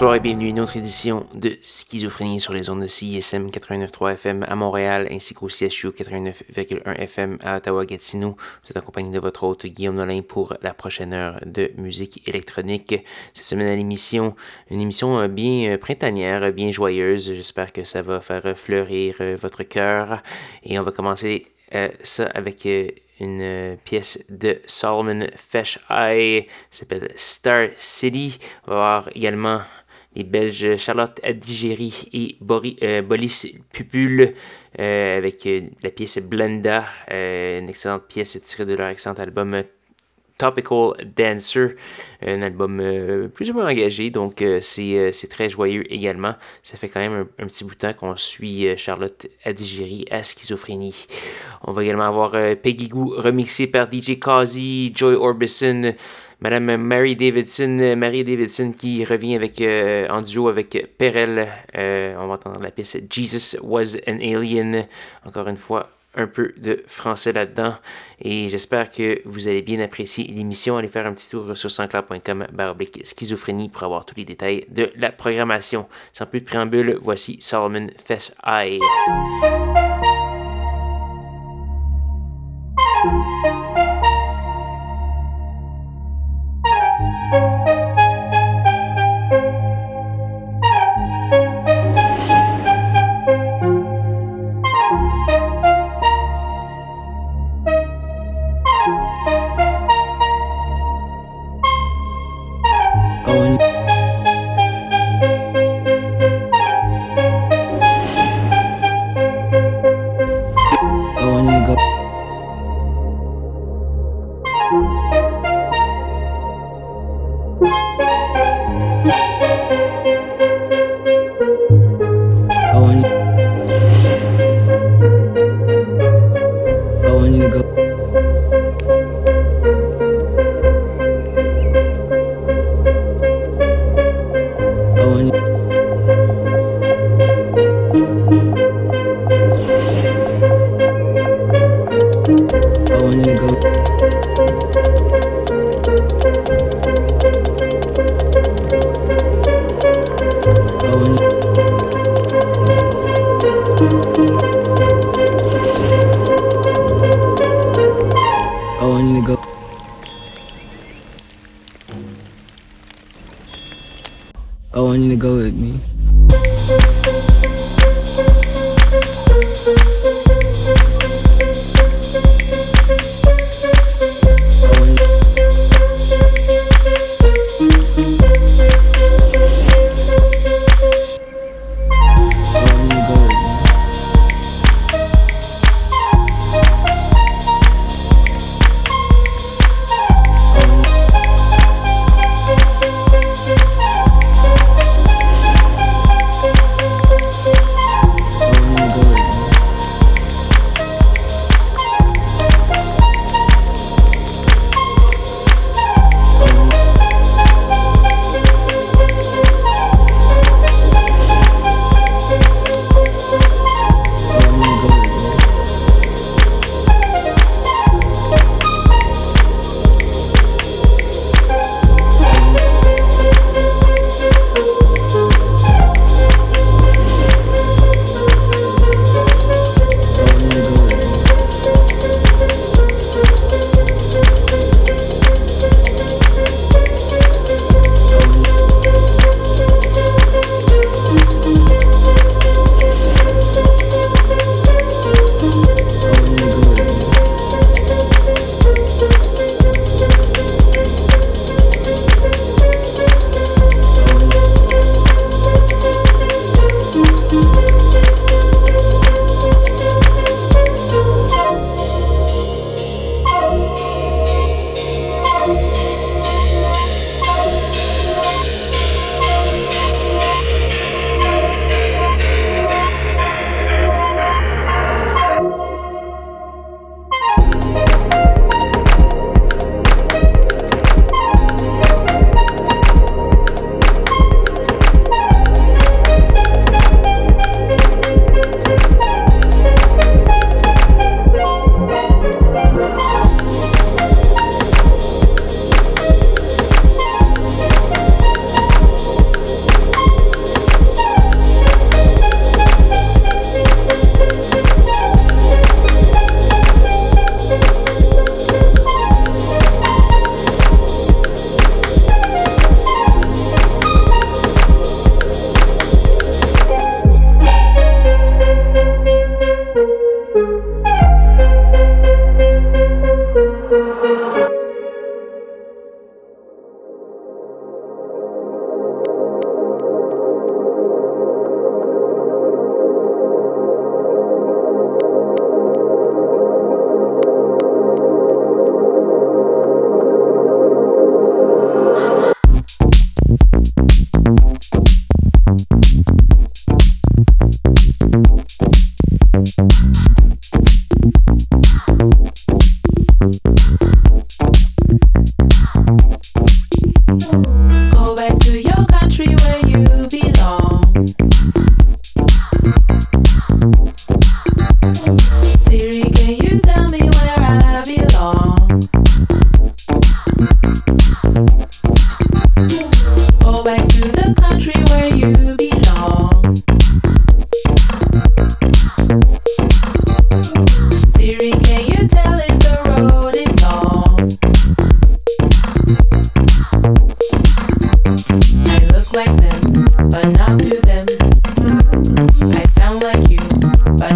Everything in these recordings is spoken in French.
Bonsoir et bienvenue à une autre édition de Schizophrénie sur les ondes de CISM 89.3 FM à Montréal ainsi qu'au CSU 89.1 FM à Ottawa-Gatineau. Vous êtes accompagné de votre hôte Guillaume Nolin pour la prochaine heure de musique électronique. Cette semaine à l'émission, une émission euh, bien euh, printanière, bien joyeuse. J'espère que ça va faire fleurir euh, votre cœur. Et on va commencer ça avec une euh, pièce de Solomon Fesh Eye, s'appelle Star City. On va voir également les Belges Charlotte Adigéry et euh, Boris Pupul euh, avec la pièce Blenda, une excellente pièce tirée de leur excellent album Topical Dancer, un album euh, plus ou moins engagé, donc euh, euh, c'est très joyeux également. Ça fait quand même un, petit bout de temps qu'on suit Charlotte Adigéry à schizophrénie. On va également avoir Peggy Goo remixé par DJ Kazi, Joy Orbison, Madame Mary Davidson, Mary Davidson qui revient avec en duo avec Perel. on va entendre la pièce Jesus Was an Alien. Encore une fois, un peu de français là-dedans. Et j'espère que vous allez bien apprécier l'émission. Allez faire un petit tour sur sanscloud.com baroblique schizophrénie pour avoir tous les détails de la programmation. Sans plus de préambule, voici Solomon Fest Eye.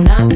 not?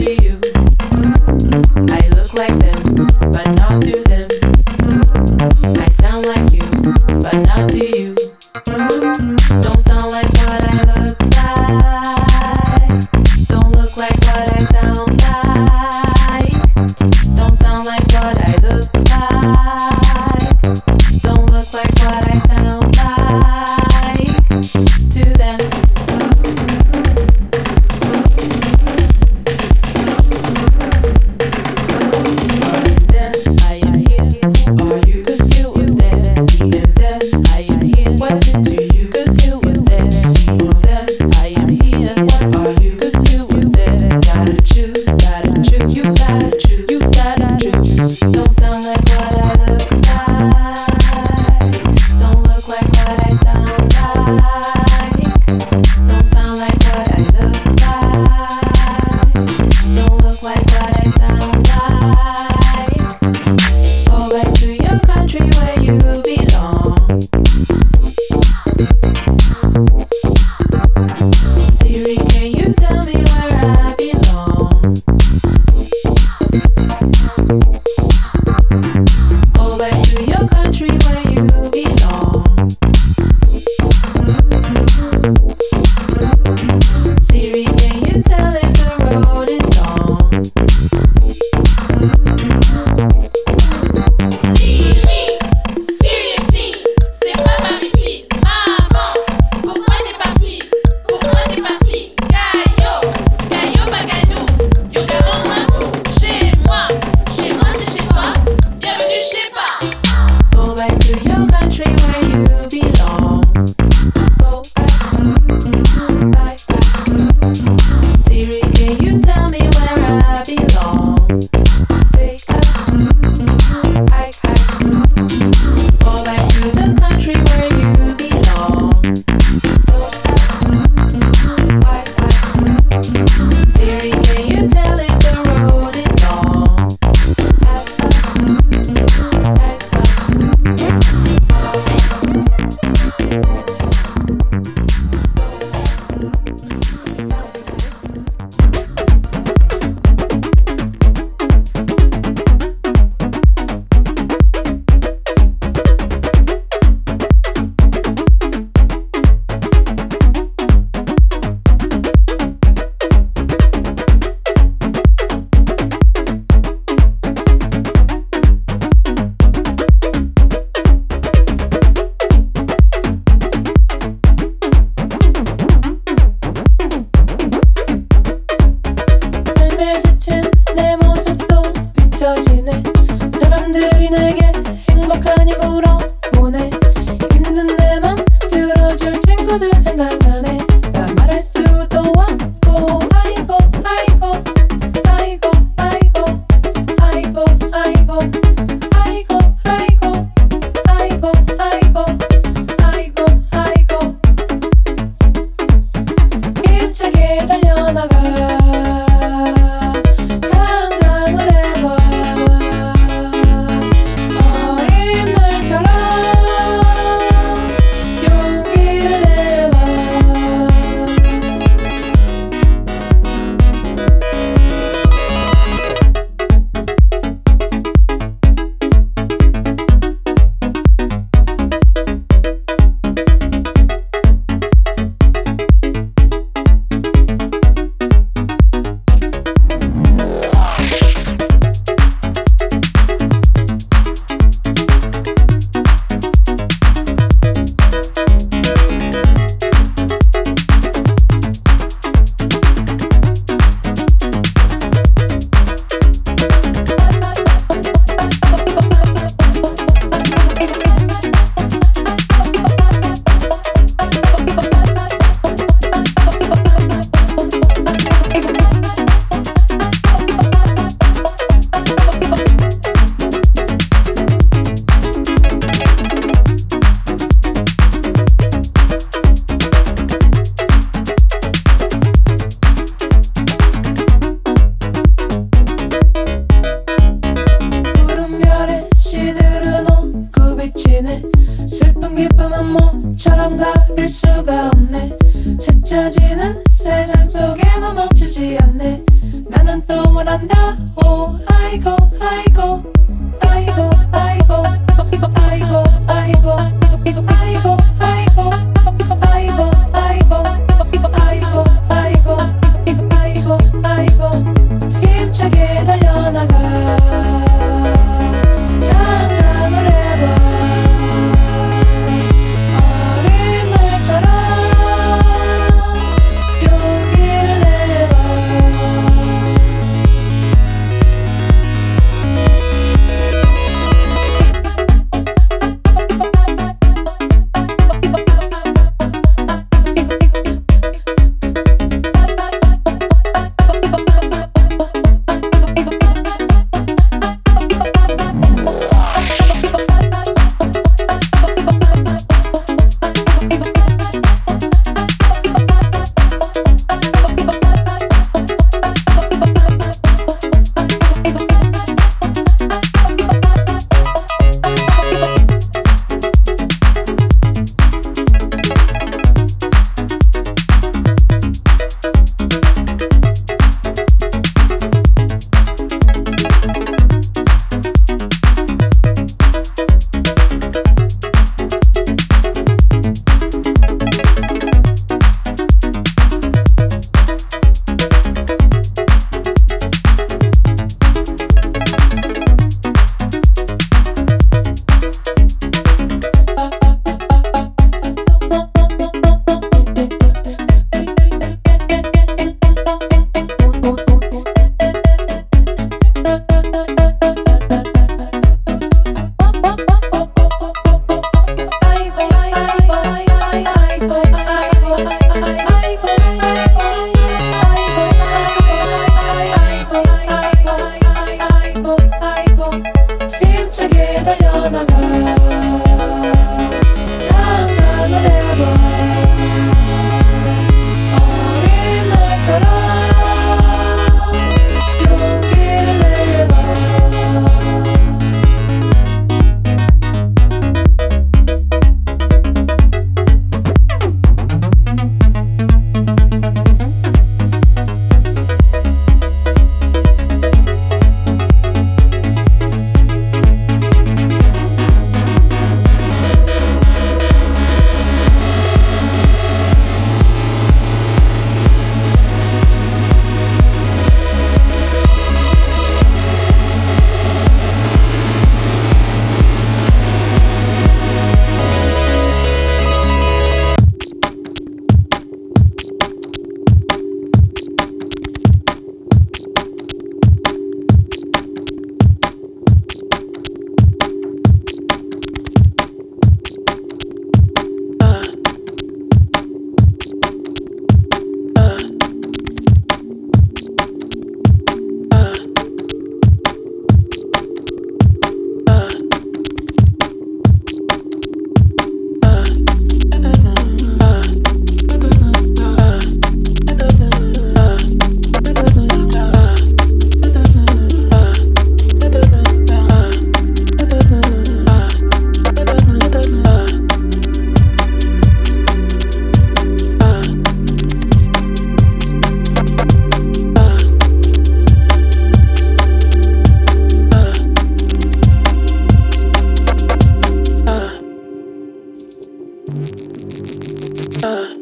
Uh.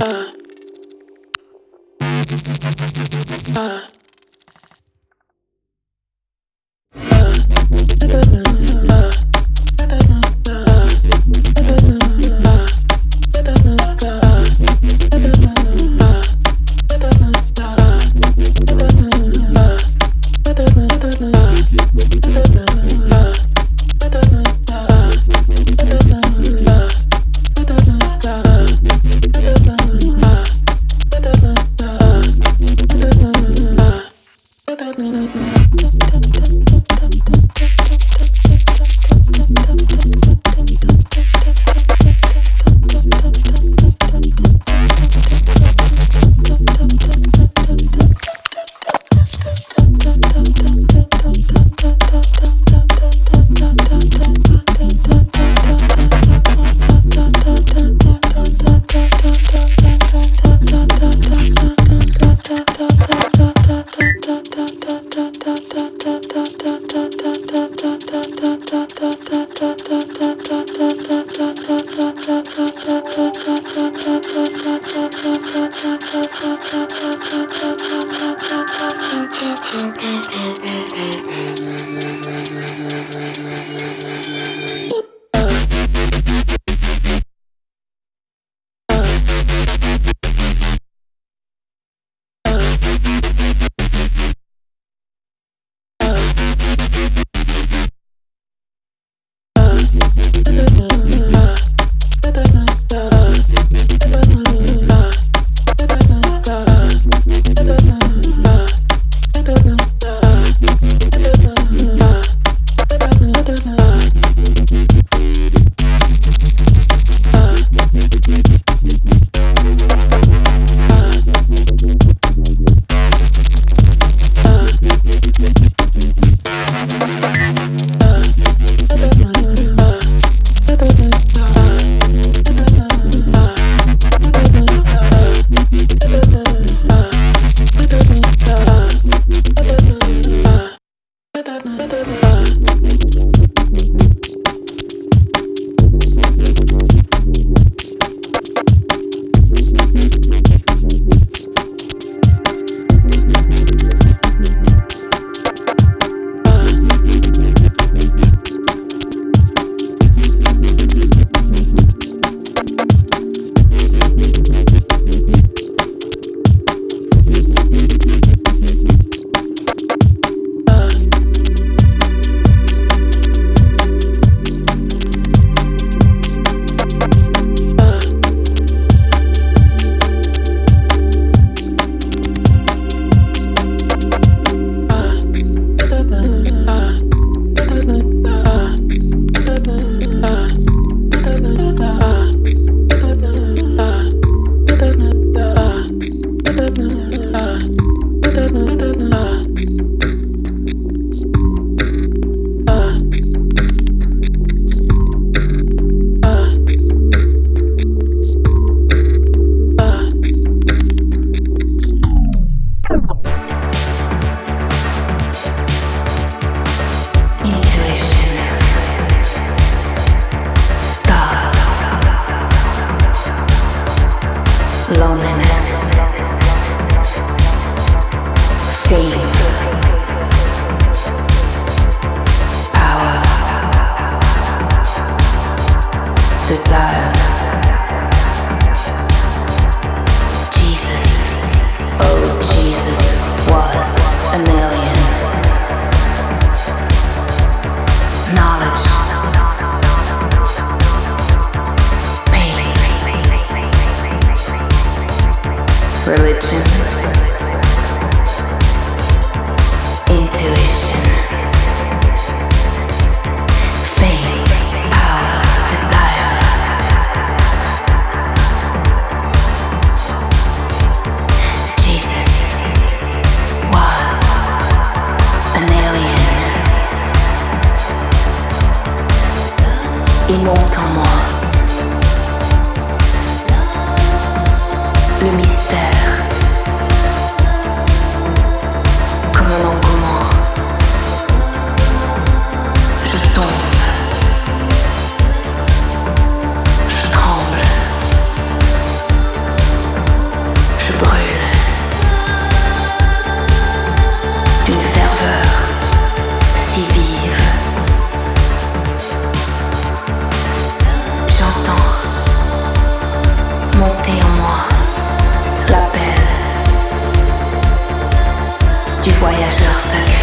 Uh. uh. uh. du voyageur sacré.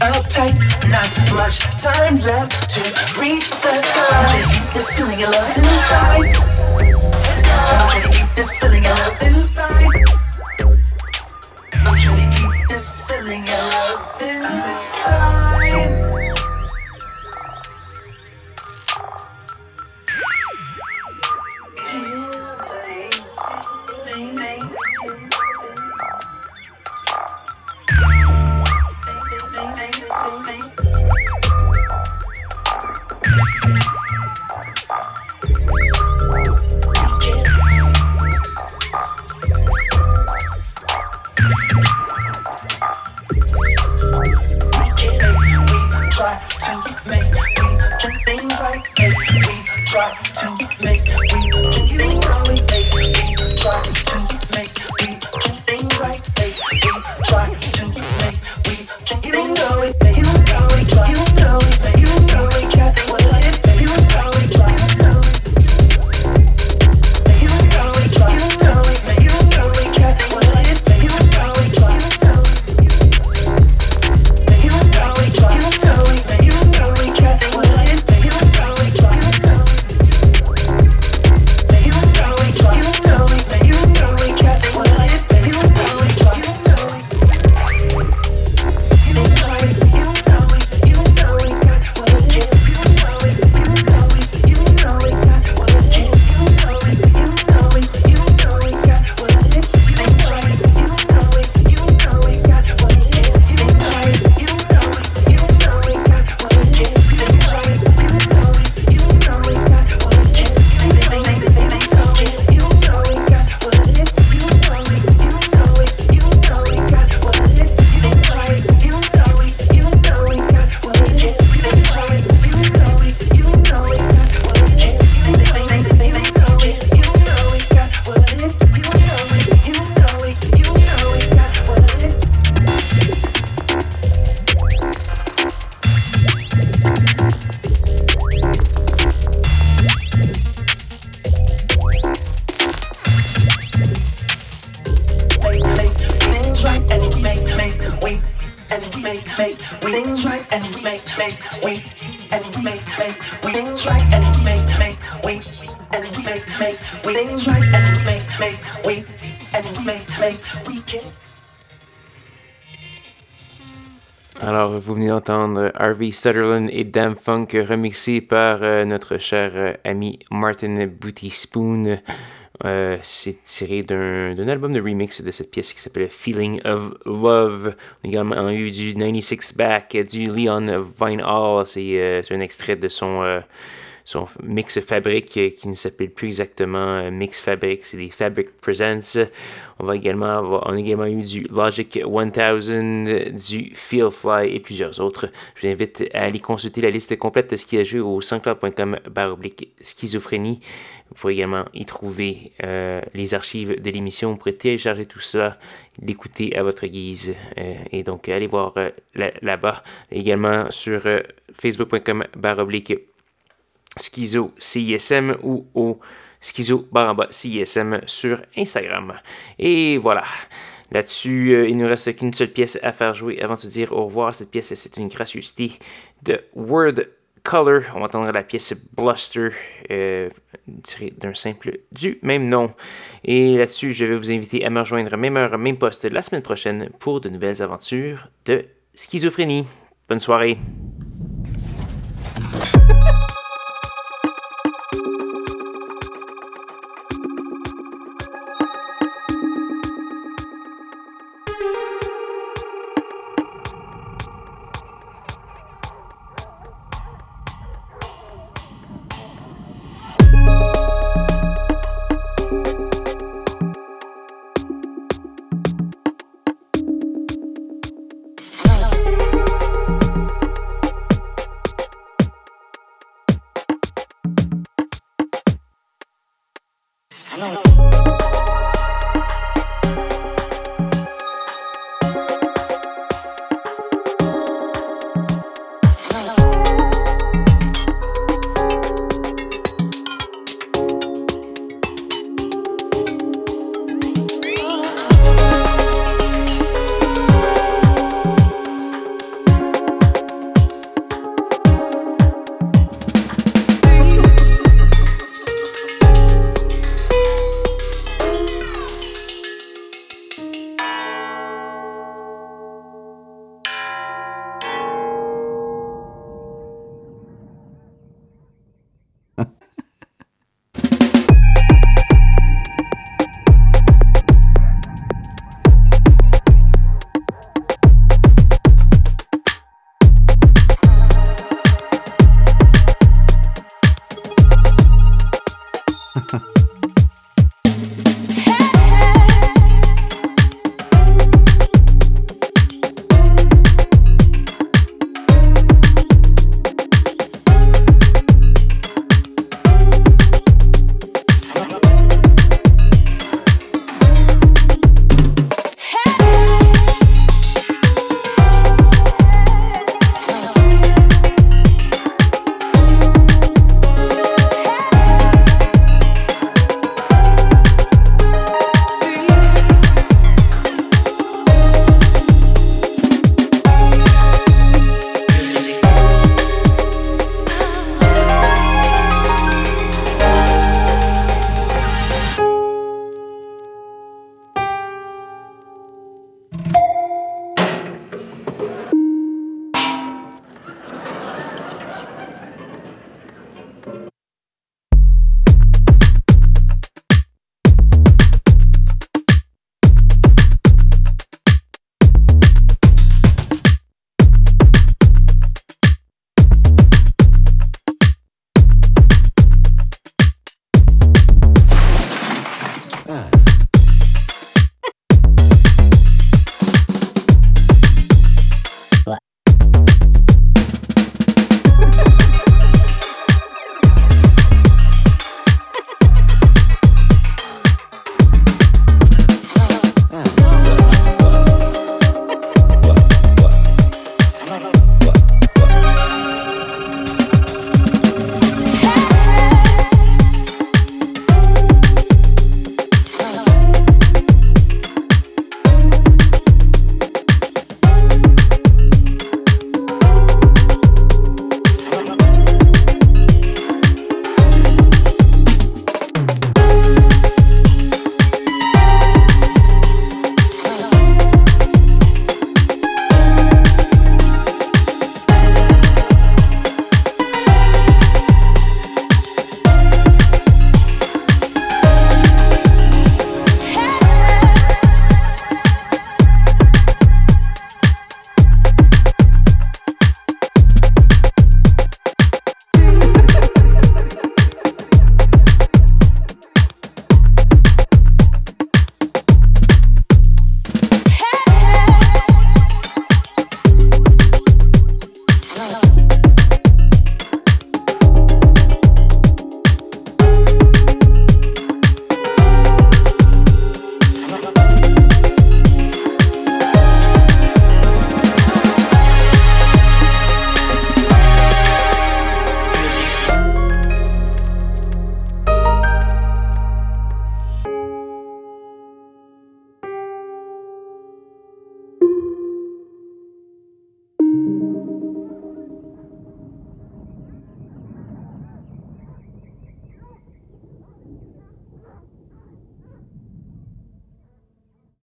Tight, not much time left to reach the sky. I'm trying to keep this feeling of love inside. I'm trying to keep this feeling of love inside. Sutherland et Dam Funk remixé par euh, notre cher euh, ami Martin Booty Spoon. Euh, c'est tiré d'un album de remix de cette pièce qui s'appelle Feeling of Love. On a également eu du 96 Back, du Leon Vine Hall. C'est un extrait de son son Mix Fabric euh, qui ne s'appelle plus exactement euh, Mix Fabric, c'est des Fabric Presents. On va également avoir, on a également eu du Logic 1000, du Feel Fly et plusieurs autres. Je vous invite à aller consulter la liste complète de ce qui a joué au sanscloud.com baroblique schizophrénie. Vous pourrez également y trouver euh, les archives de l'émission. Vous pourrez télécharger tout ça, l'écouter à votre guise. et donc, allez voir là-bas. Également sur facebook.com baroblique Schizo CISM ou au Schizo Baramba CISM sur Instagram. Et voilà. Là-dessus, euh, il ne nous reste qu'une seule pièce à faire jouer avant de se dire au revoir. Cette pièce, c'est une gracieuseté de Word Color. On va entendre la pièce Bluster, euh, tirée d'un simple du même nom. Et là-dessus, je vais vous inviter à me rejoindre même heure, même poste la semaine prochaine pour de nouvelles aventures de schizophrénie. Bonne soirée.